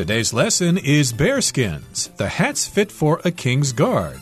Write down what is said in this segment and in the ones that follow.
Today's lesson is bearskins, the hats fit for a king's guard.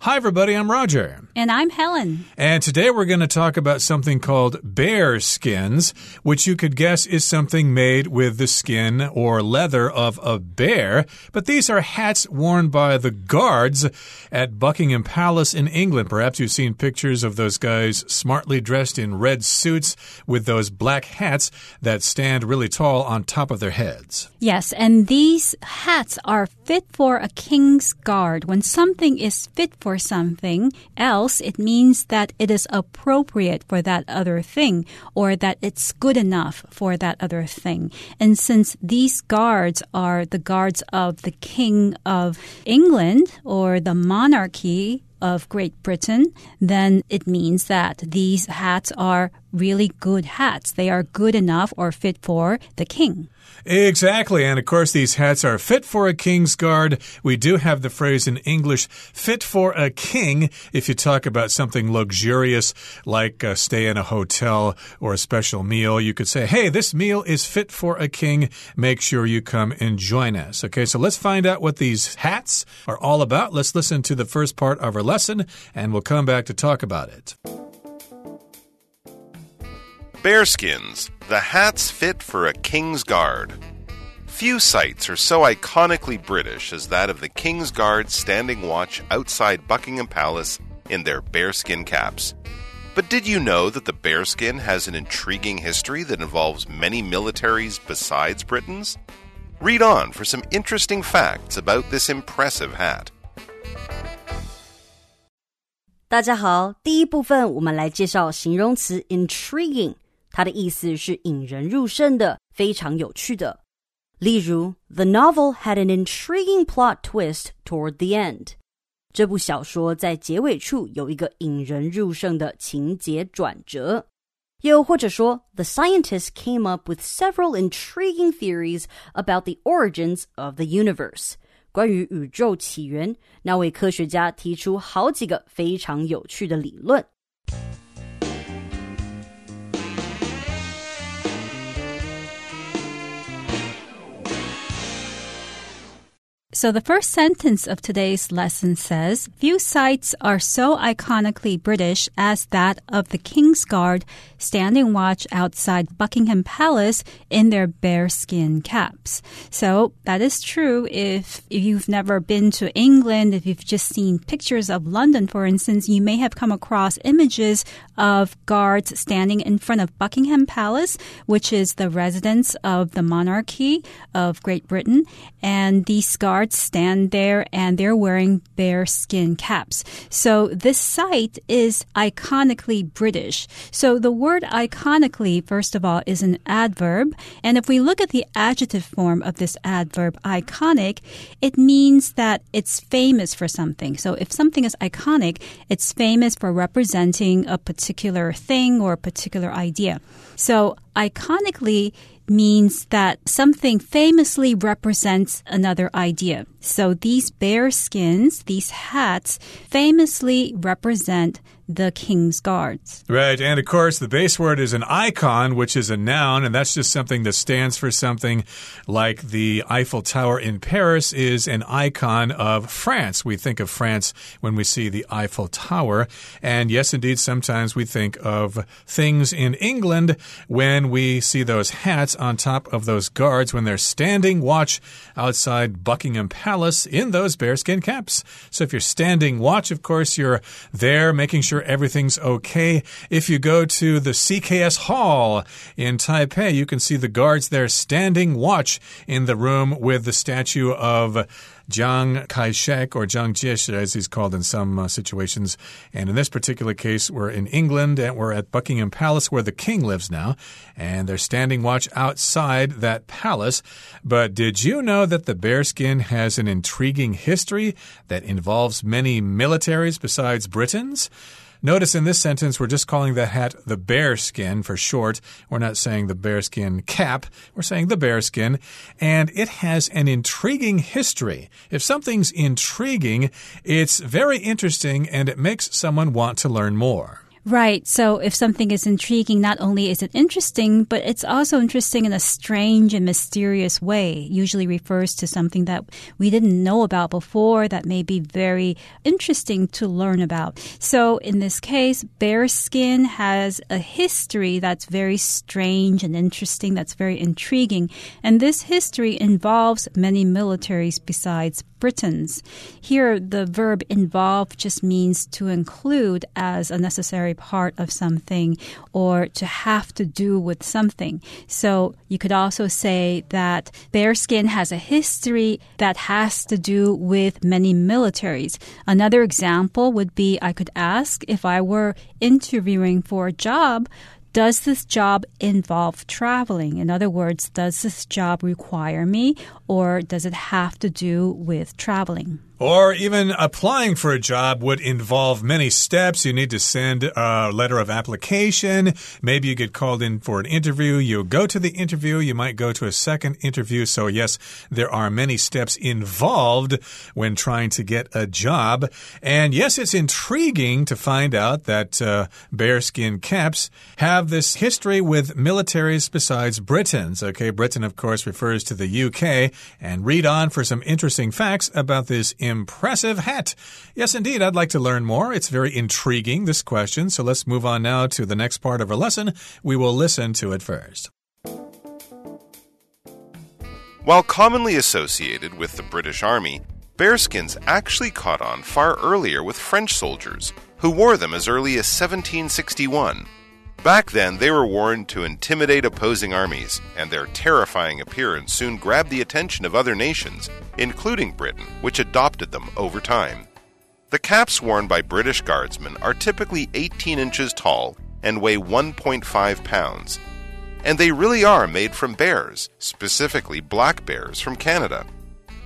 Hi, everybody, I'm Roger. And I'm Helen. And today we're going to talk about something called bear skins, which you could guess is something made with the skin or leather of a bear. But these are hats worn by the guards at Buckingham Palace in England. Perhaps you've seen pictures of those guys smartly dressed in red suits with those black hats that stand really tall on top of their heads. Yes, and these hats are fit for a king's guard. When something is fit for something else, else, it means that it is appropriate for that other thing or that it's good enough for that other thing. And since these guards are the guards of the King of England or the monarchy, of Great Britain, then it means that these hats are really good hats. They are good enough or fit for the king. Exactly. And of course, these hats are fit for a king's guard. We do have the phrase in English, fit for a king, if you talk about something luxurious like uh, stay in a hotel or a special meal. You could say, hey, this meal is fit for a king. Make sure you come and join us. Okay, so let's find out what these hats are all about. Let's listen to the first part of our lesson, and we'll come back to talk about it. Bearskins, the hats fit for a king's guard. Few sights are so iconically British as that of the King's Guard standing watch outside Buckingham Palace in their bearskin caps. But did you know that the bearskin has an intriguing history that involves many militaries besides Britain's? Read on for some interesting facts about this impressive hat. 大家好，第一部分我们来介绍形容词 intriguing。 它的意思是引人入胜的，非常有趣的。例如，The novel had an intriguing plot twist toward the end。这部小说在结尾处有一个引人入胜的情节转折。又或者说，The scientists came up with several intriguing theories about the origins of the universe。关于宇宙起源，那位科学家提出好几个非常有趣的理论。 So the first sentence of today's lesson says, Few sights are so iconically British as that of the King's Guard standing watch outside Buckingham Palace in their bearskin caps. So that is true if, if you've never been to England, if you've just seen pictures of London, for instance, you may have come across images of guards standing in front of Buckingham Palace, which is the residence of the monarchy of Great Britain. And these guards guards stand there and they're wearing bear skin caps. So this site is iconically British. So the word iconically, first of all, is an adverb. And if we look at the adjective form of this adverb, iconic, it means that it's famous for something. So if something is iconic, it's famous for representing a particular thing or a particular idea. So iconically means that something famously represents another idea. So these bear skins, these hats, famously represent the king's guards. Right. And of course, the base word is an icon, which is a noun, and that's just something that stands for something like the Eiffel Tower in Paris is an icon of France. We think of France when we see the Eiffel Tower. And yes, indeed, sometimes we think of things in England when we see those hats on top of those guards when they're standing watch outside Buckingham Palace in those bearskin caps. So if you're standing watch, of course, you're there making sure sure everything's okay. If you go to the CKS Hall in Taipei, you can see the guards there standing watch in the room with the statue of Jiang Kai shek, or Jiang Jie, as he's called in some uh, situations. And in this particular case, we're in England and we're at Buckingham Palace where the king lives now. And they're standing watch outside that palace. But did you know that the bearskin has an intriguing history that involves many militaries besides Britain's? Notice in this sentence, we're just calling the hat the bearskin for short. We're not saying the bearskin cap, we're saying the bearskin. And it has an intriguing history. If something's intriguing, it's very interesting and it makes someone want to learn more. Right. So if something is intriguing, not only is it interesting, but it's also interesting in a strange and mysterious way. Usually refers to something that we didn't know about before that may be very interesting to learn about. So in this case, bearskin has a history that's very strange and interesting, that's very intriguing. And this history involves many militaries besides Britain's. Here, the verb involve just means to include as a necessary part of something or to have to do with something. So you could also say that bearskin has a history that has to do with many militaries. Another example would be I could ask if I were interviewing for a job, does this job involve traveling? In other words, does this job require me or does it have to do with traveling? Or even applying for a job would involve many steps. You need to send a letter of application. Maybe you get called in for an interview. You go to the interview. You might go to a second interview. So, yes, there are many steps involved when trying to get a job. And yes, it's intriguing to find out that uh, bearskin caps have this history with militaries besides Britain's. Okay, Britain, of course, refers to the UK. And read on for some interesting facts about this impressive hat. Yes, indeed, I'd like to learn more. It's very intriguing, this question. So let's move on now to the next part of our lesson. We will listen to it first. While commonly associated with the British Army, bearskins actually caught on far earlier with French soldiers, who wore them as early as 1761. Back then, they were worn to intimidate opposing armies, and their terrifying appearance soon grabbed the attention of other nations, including Britain, which adopted them over time. The caps worn by British guardsmen are typically 18 inches tall and weigh 1.5 pounds. And they really are made from bears, specifically black bears from Canada.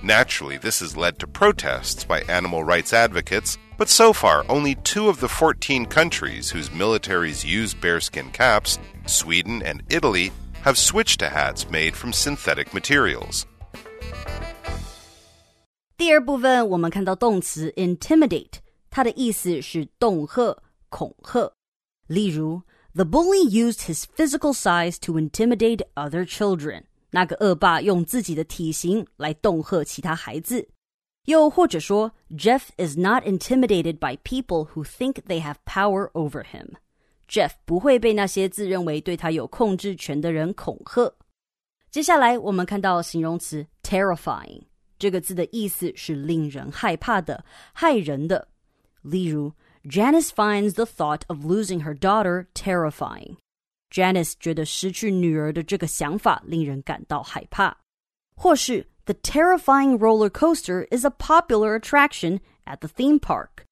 Naturally, this has led to protests by animal rights advocates but so far, only two of the 14 countries whose militaries use bearskin caps, Sweden and Italy, have switched to hats made from synthetic materials. 第二部分，我们看到动词 intimidate，它的意思是恫吓、恐吓。例如，The bully used his physical size to intimidate other children。 那个恶霸用自己的体型来恫吓其他孩子。又或者说，Jeff is not intimidated by people who think they have power over him. Jeff 不会被那些自认为对他有控制权的人恐吓。接下来，我们看到形容词 terrifying 这个字的意思是令人害怕的、害人的。例如，Janice finds the thought of losing her daughter terrifying. Janice 觉得失去女儿的这个想法令人感到害怕。或是 the terrifying roller coaster is a popular attraction at the theme park.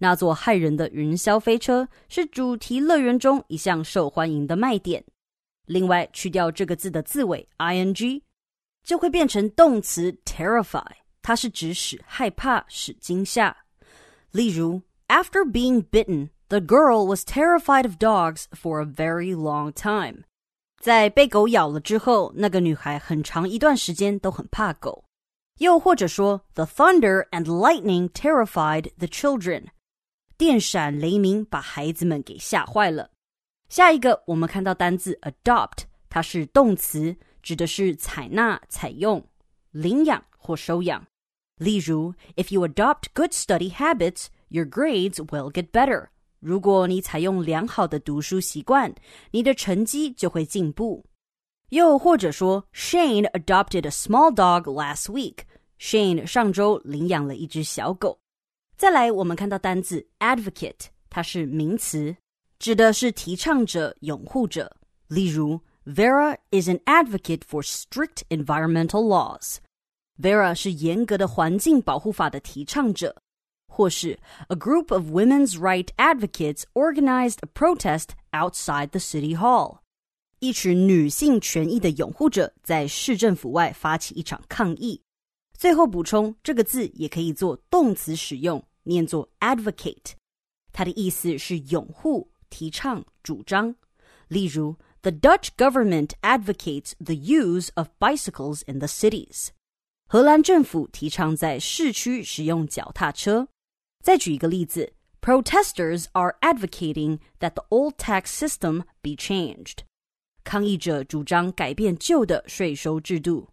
那座骇人的云霄飞车是主题乐园中一项受欢迎的卖点。另外，去掉这个字的字尾 ing，就会变成动词 terrify，它是指使害怕、使惊吓。例如，After being bitten, the girl was terrified of dogs for a very long time. 在被狗咬了之后，那个女孩很长一段时间都很怕狗。又或者说，The thunder and lightning terrified the children。电闪雷鸣把孩子们给吓坏了。下一个，我们看到单字 adopt，它是动词，指的是采纳、采用、领养或收养。例如，If you adopt good study habits, your grades will get better。 如果你采用良好的读书习惯，你的成绩就会进步。又或者说，Shane adopted a small dog last week。Shane 上周领养了一只小狗。再来，我们看到单字 advocate，它是名词，指的是提倡者、拥护者。例如，Vera is an advocate for strict environmental laws。Vera 是严格的环境保护法的提倡者。或是 a group of women's right advocates organized a protest outside the city hall。一群女性权益的拥护者在市政府外发起一场抗议。最后补充，这个字也可以做动词使用，念作 advocate，它的意思是拥护、提倡、主张。例如，The Dutch government advocates the use of bicycles in the cities。荷兰政府提倡在市区使用脚踏车。 再举一个例子 Protesters are advocating that the old tax system be changed. 抗议者主张改变旧的税收制度。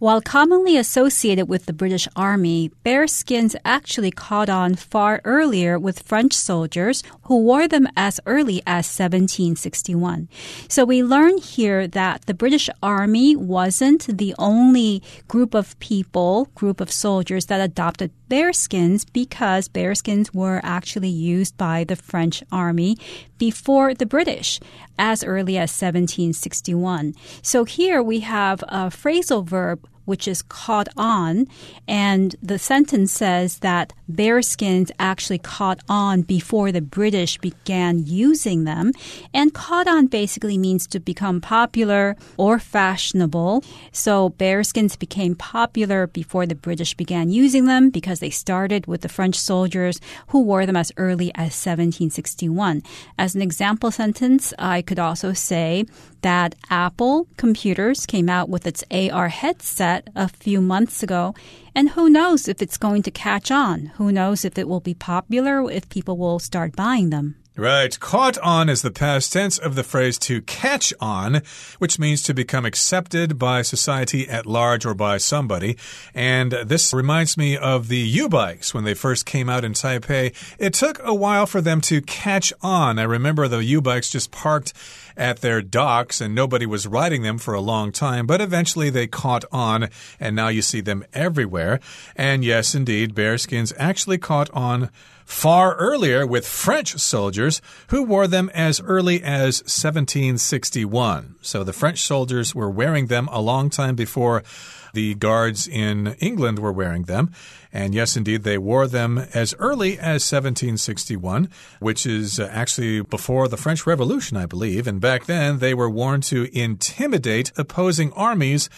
While commonly associated with the British Army, bearskins actually caught on far earlier with French soldiers who wore them as early as 1761. So we learn here that the British Army wasn't the only group of people, group of soldiers that adopted bearskins because bearskins were actually used by the French army before the British as early as 1761. So here we have a phrasal verb which is caught on. And the sentence says that bearskins actually caught on before the British began using them. And caught on basically means to become popular or fashionable. So bearskins became popular before the British began using them because they started with the French soldiers who wore them as early as 1761. As an example sentence, I could also say that Apple computers came out with its AR headset a few months ago. And who knows if it's going to catch on? Who knows if it will be popular, if people will start buying them? Right. Caught on is the past tense of the phrase to catch on, which means to become accepted by society at large or by somebody. And this reminds me of the YouBikes when they first came out in Taipei. It took a while for them to catch on. I remember the YouBikes just parked at their docks and nobody was riding them for a long time, but eventually they caught on and now you see them everywhere. And yes, indeed, bearskins actually caught on far earlier with French soldiers who wore them as early as 1761. So the French soldiers were wearing them a long time before the guards in England were wearing them. And yes, indeed, they wore them as early as 1761, which is uh, actually before the French Revolution, I believe. And back then, they were worn to intimidate opposing armies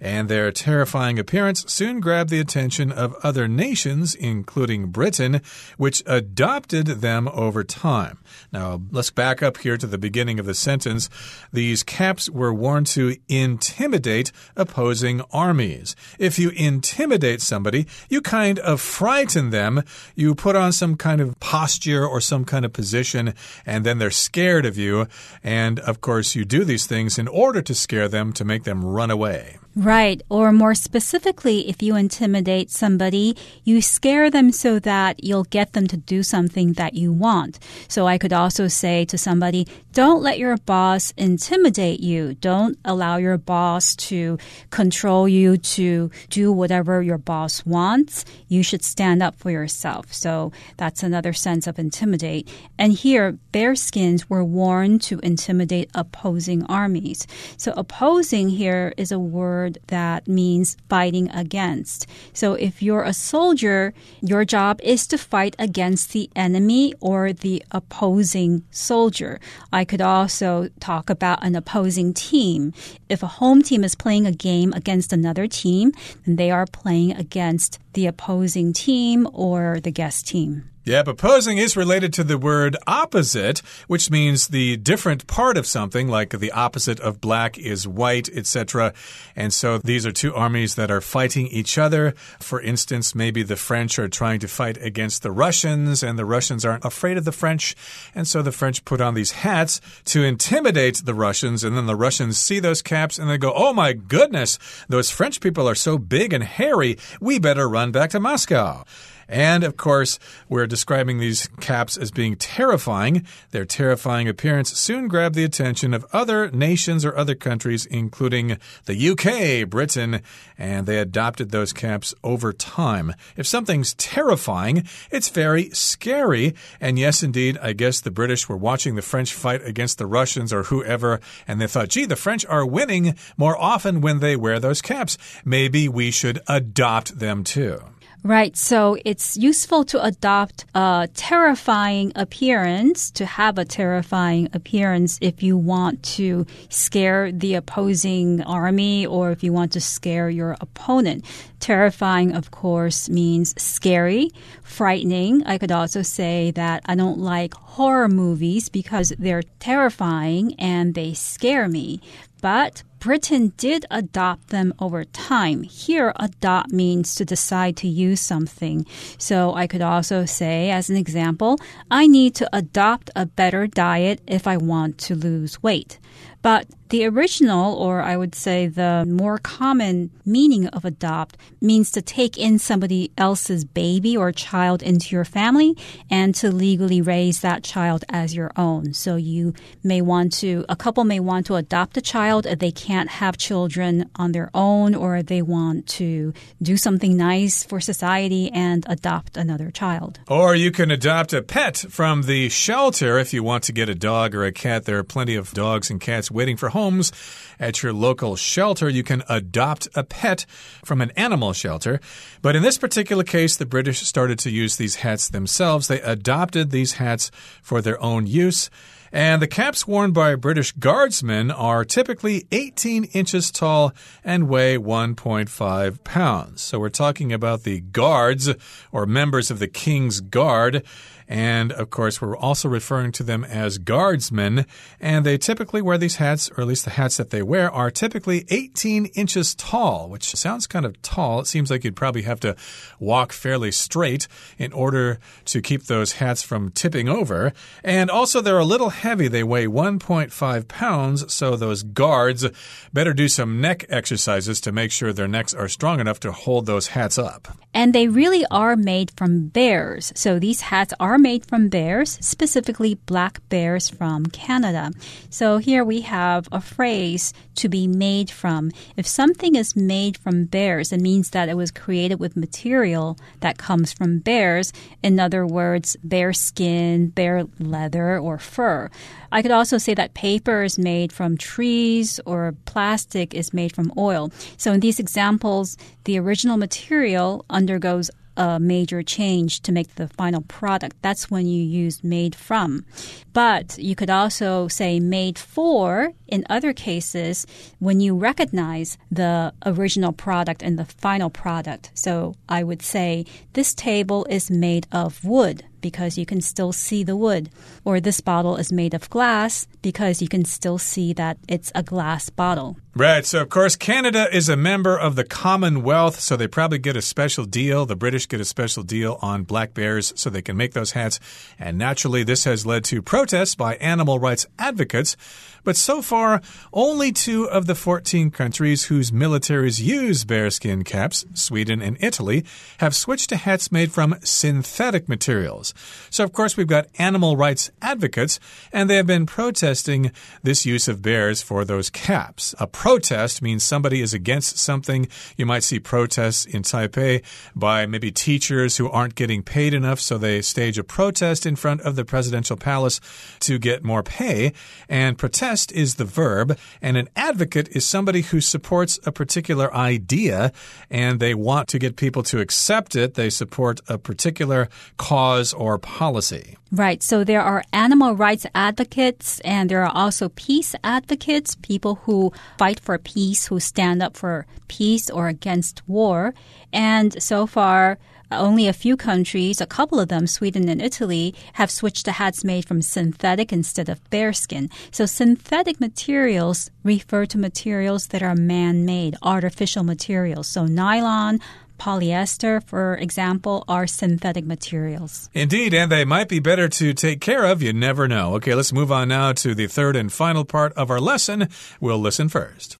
and their terrifying appearance soon grabbed the attention of other nations, including Britain, which adopted them over time. Now, let's back up here to the beginning of the sentence. These caps were worn to intimidate opposing armies. If you intimidate somebody, you kind of frighten them. You put on some kind of posture or some kind of position, and then they're scared of you. And of course, you do these things in order to scare them, to make them run away. Right. Or more specifically, if you intimidate somebody, you scare them so that you'll get them to do something that you want. So I could also say to somebody, don't let your boss intimidate you. Don't allow your boss to control you to do whatever your boss wants. You should stand up for yourself. So that's another sense of intimidate. And here, bearskins were worn to intimidate opposing armies. So opposing here is a word word that means fighting against. So if you're a soldier, your job is to fight against the enemy or the opposing soldier. I could also talk about an opposing team. If a home team is playing a game against another team, then they are playing against the opposing team or the guest team. Yeah, opposing is related to the word opposite, which means the different part of something, like the opposite of black is white, etc. And so these are two armies that are fighting each other. For instance, maybe the French are trying to fight against the Russians, and the Russians aren't afraid of the French. And so the French put on these hats to intimidate the Russians, and then the Russians see those caps and they go, Oh my goodness, those French people are so big and hairy, we better run back to Moscow. And of course, we're describing these caps as being terrifying. Their terrifying appearance soon grabbed the attention of other nations or other countries, including the UK, Britain, and they adopted those caps over time. If something's terrifying, it's very scary. And yes, indeed, I guess the British were watching the French fight against the Russians or whoever, and they thought, gee, the French are winning more often when they wear those caps. Maybe we should adopt them too. Right. So it's useful to adopt a terrifying appearance, to have a terrifying appearance if you want to scare the opposing army or if you want to scare your opponent. Terrifying, of course, means scary, frightening. I could also say that I don't like horror movies because they're terrifying and they scare me. But Britain did adopt them over time. Here, adopt means to decide to use something. So I could also say, as an example, I need to adopt a better diet if I want to lose weight. But the original, or I would say the more common meaning of adopt, means to take in somebody else's baby or child into your family and to legally raise that child as your own. So you may want to, a couple may want to adopt a child they can't have children on their own or they want to do something nice for society and adopt another child. Or you can adopt a pet from the shelter if you want to get a dog or a cat. There are plenty of dogs and cats waiting for homes at your local shelter. You can adopt a pet from an animal shelter. But in this particular case, the British started to use these hats themselves. They adopted these hats for their own use. And the caps worn by British guardsmen are typically 18 inches tall and weigh 1.5 pounds. So we're talking about the guards or members of the King's Guard. And of course, we're also referring to them as guardsmen. And they typically wear these hats, or at least the hats that they wear, are typically 18 inches tall, which sounds kind of tall. It seems like you'd probably have to walk fairly straight in order to keep those hats from tipping over. And also, they're a little heavy. They weigh 1.5 pounds, so those guards better do some neck exercises to make sure their necks are strong enough to hold those hats up. And they really are made from bears. So these hats are made from bears, specifically black bears from Canada. So here we have a phrase to be made from. If something is made from bears, it means that it was created with material that comes from bears. In other words, bear skin, bear leather, or fur. I could also say that paper is made from trees or plastic is made from oil. So in these examples, the original material undergoes a major change to make the final product. That's when you use made from. But you could also say made for in other cases when you recognize the original product and the final product. So I would say this table is made of wood because you can still see the wood. Or this bottle is made of glass because you can still see that it's a glass bottle. Right. So, of course, Canada is a member of the Commonwealth, so they probably get a special deal. The British get a special deal on black bears so they can make those hats. And naturally, this has led to protests by animal rights advocates. But so far, only two of the 14 countries whose militaries use bearskin caps, Sweden and Italy, have switched to hats made from synthetic materials. So, of course, we've got animal rights advocates, and they have been protesting this use of bears for those caps. A protest means somebody is against something. You might see protests in Taipei by maybe teachers who aren't getting paid enough, so they stage a protest in front of the presidential palace to get more pay. And protest is the verb, and an advocate is somebody who supports a particular idea and they want to get people to accept it. They support a particular cause or policy. Right. So there are animal rights advocates and there are also peace advocates, people who fight for peace, who stand up for peace or against war. And so far, only a few countries, a couple of them, Sweden and Italy, have switched to hats made from synthetic instead of bearskin. So synthetic materials refer to materials that are man-made, artificial materials. So nylon, polyester, for example, are synthetic materials. Indeed, and they might be better to take care of. You never know. Okay, let's move on now to the third and final part of our lesson. We'll listen first.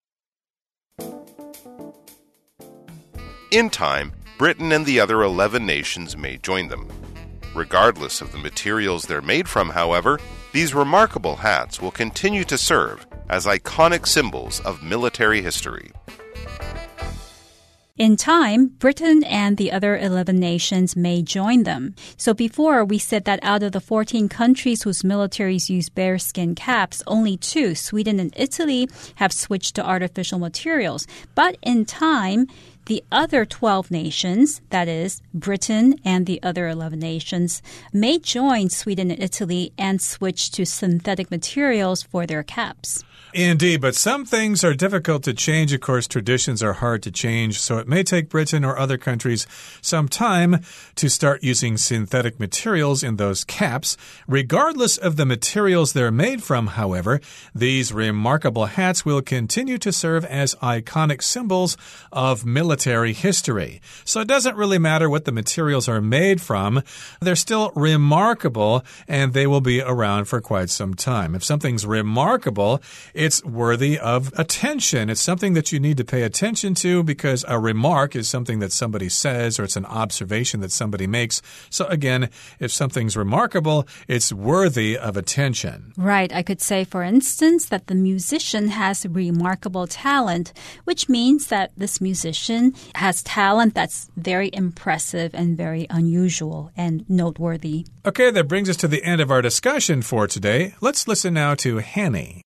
In time, Britain and the other 11 nations may join them. Regardless of the materials they're made from, however, these remarkable hats will continue to serve as iconic symbols of military history. In time, Britain and the other 11 nations may join them. So before we said that out of the 14 countries whose militaries use bearskin caps, only two, Sweden and Italy, have switched to artificial materials. But in time, the other 12 nations, that is, Britain and the other 11 nations, may join Sweden and Italy and switch to synthetic materials for their caps. Indeed, but some things are difficult to change. Of course, traditions are hard to change, so it may take Britain or other countries some time to start using synthetic materials in those caps. Regardless of the materials they're made from, however, these remarkable hats will continue to serve as iconic symbols of military history. So it doesn't really matter what the materials are made from, they're still remarkable and they will be around for quite some time. If something's remarkable, it's worthy of attention. It's something that you need to pay attention to because a remark is something that somebody says or it's an observation that somebody makes. So, again, if something's remarkable, it's worthy of attention. Right. I could say, for instance, that the musician has remarkable talent, which means that this musician has talent that's very impressive and very unusual and noteworthy. Okay, that brings us to the end of our discussion for today. Let's listen now to Hanny.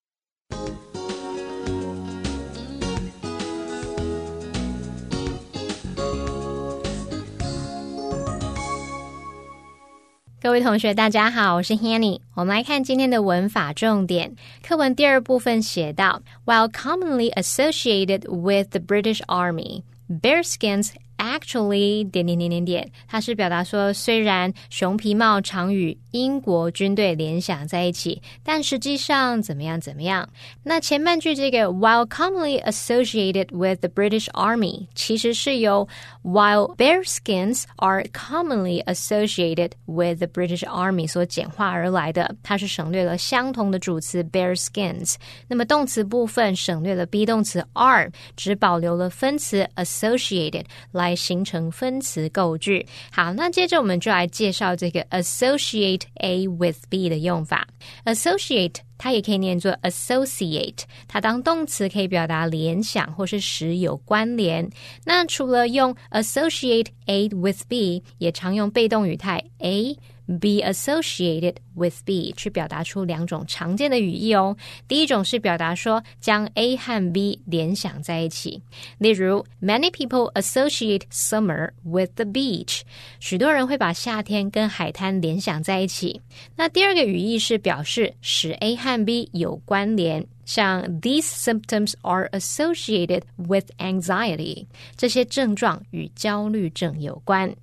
各位同学，大家好，我是 Hanny。我们来看今天的文法重点。课文第二部分写到，While commonly associated with the British Army, bearskins Actually，点点点点点，它是表达说，虽然熊皮帽常与英国军队联想在一起，但实际上怎么样怎么样？那前半句这个 while commonly associated with the British Army，其实是由 while bearskins are commonly associated with the British Army 所简化而来的，它是省略了相同的主词 bearskins，那么动词部分省略了 be 动词 are，只保留了分词 associated 来。 形成分词构句。好，那接着我们就来介绍这个 associate A with B 的用法。associate 它也可以念作 associate，它当动词可以表达联想或是使有关联。那除了用 associate A with B，也常用被动语态 A。Be associated with B 去表达出两种常见的语义哦。第一种是表达说将 A 和 B 联想在一起，例如 Many people associate summer with the beach，许多人会把夏天跟海滩联想在一起。那第二个语义是表示使 A 和 B 有关联。像 these symptoms are associated with anxiety，这些症状与焦虑症有关。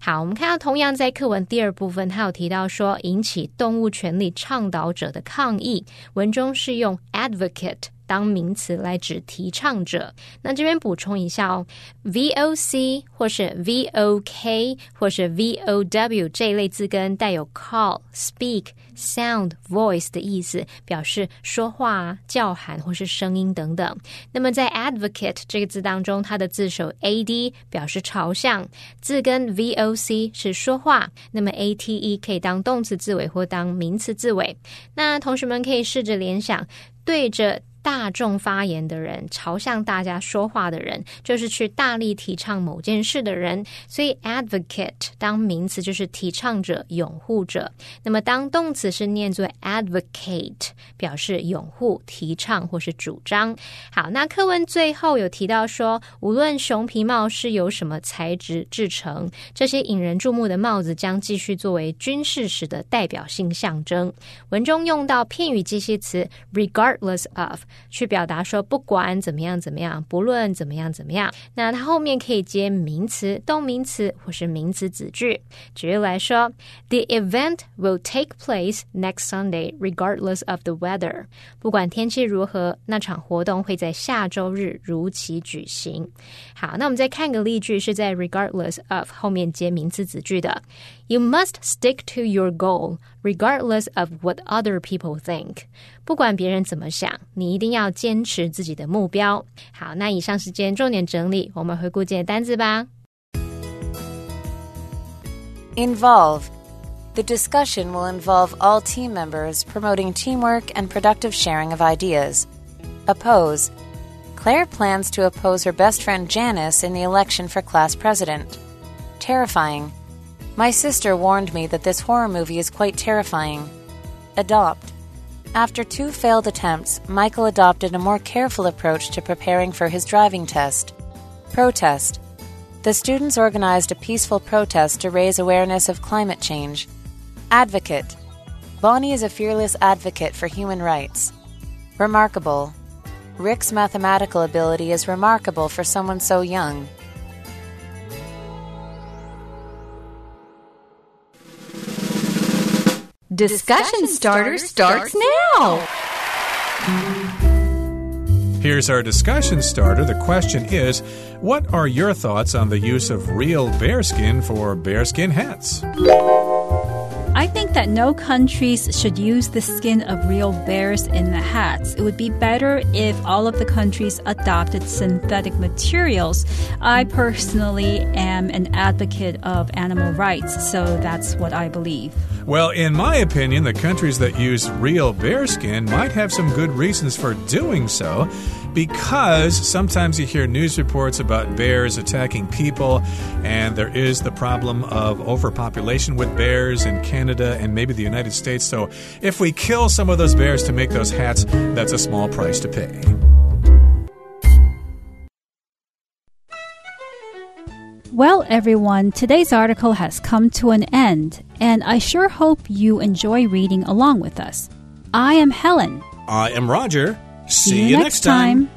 好，我们看到同样在课文第二部分，他有提到说引起动物权利倡导者的抗议，文中是用 advocate。当名词来指提倡者。那这边补充一下哦，voc 或是 vok 或是 vow 这一类字根带有 call、speak、sound、voice 的意思，表示说话、叫喊或是声音等等。那么在 advocate 这个字当中，它的字首 ad 表示朝向，字根 voc 是说话，那么 ate 可以当动词字尾或当名词字尾。那同学们可以试着联想，对着。大众发言的人，朝向大家说话的人，就是去大力提倡某件事的人。所以，advocate 当名词就是提倡者、拥护者。那么，当动词是念作 advocate，表示拥护、提倡或是主张。好，那课文最后有提到说，无论熊皮帽是由什么材质制成，这些引人注目的帽子将继续作为军事史的代表性象征。文中用到片语介系词 regardless of。去表达说不管怎么样怎么样，不论怎么样怎么样，那它后面可以接名词、动名词或是名词子句。举例来说，The event will take place next Sunday regardless of the weather。不管天气如何，那场活动会在下周日如期举行。好，那我们再看个例句，是在 regardless of 后面接名词子句的。You must stick to your goal regardless of what other people think。不管别人怎么想，你一定要坚持自己的目标。好，那以上时间重点整理，我们回顾今天单词吧。Involve. The discussion will involve all team members promoting teamwork and productive sharing of ideas. Oppose. Claire plans to oppose her best friend Janice in the election for class president. Terrifying. My sister warned me that this horror movie is quite terrifying. Adopt. After two failed attempts, Michael adopted a more careful approach to preparing for his driving test. Protest. The students organized a peaceful protest to raise awareness of climate change. Advocate. Bonnie is a fearless advocate for human rights. Remarkable. Rick's mathematical ability is remarkable for someone so young. Discussion starter starts now. Here's our discussion starter. The question is What are your thoughts on the use of real bearskin for bearskin hats? I think that no countries should use the skin of real bears in the hats. It would be better if all of the countries adopted synthetic materials. I personally am an advocate of animal rights, so that's what I believe. Well, in my opinion, the countries that use real bearskin might have some good reasons for doing so because sometimes you hear news reports about bears attacking people, and there is the problem of overpopulation with bears in Canada and maybe the United States. So if we kill some of those bears to make those hats, that's a small price to pay. Well, everyone, today's article has come to an end, and I sure hope you enjoy reading along with us. I am Helen. I am Roger. See, you next time.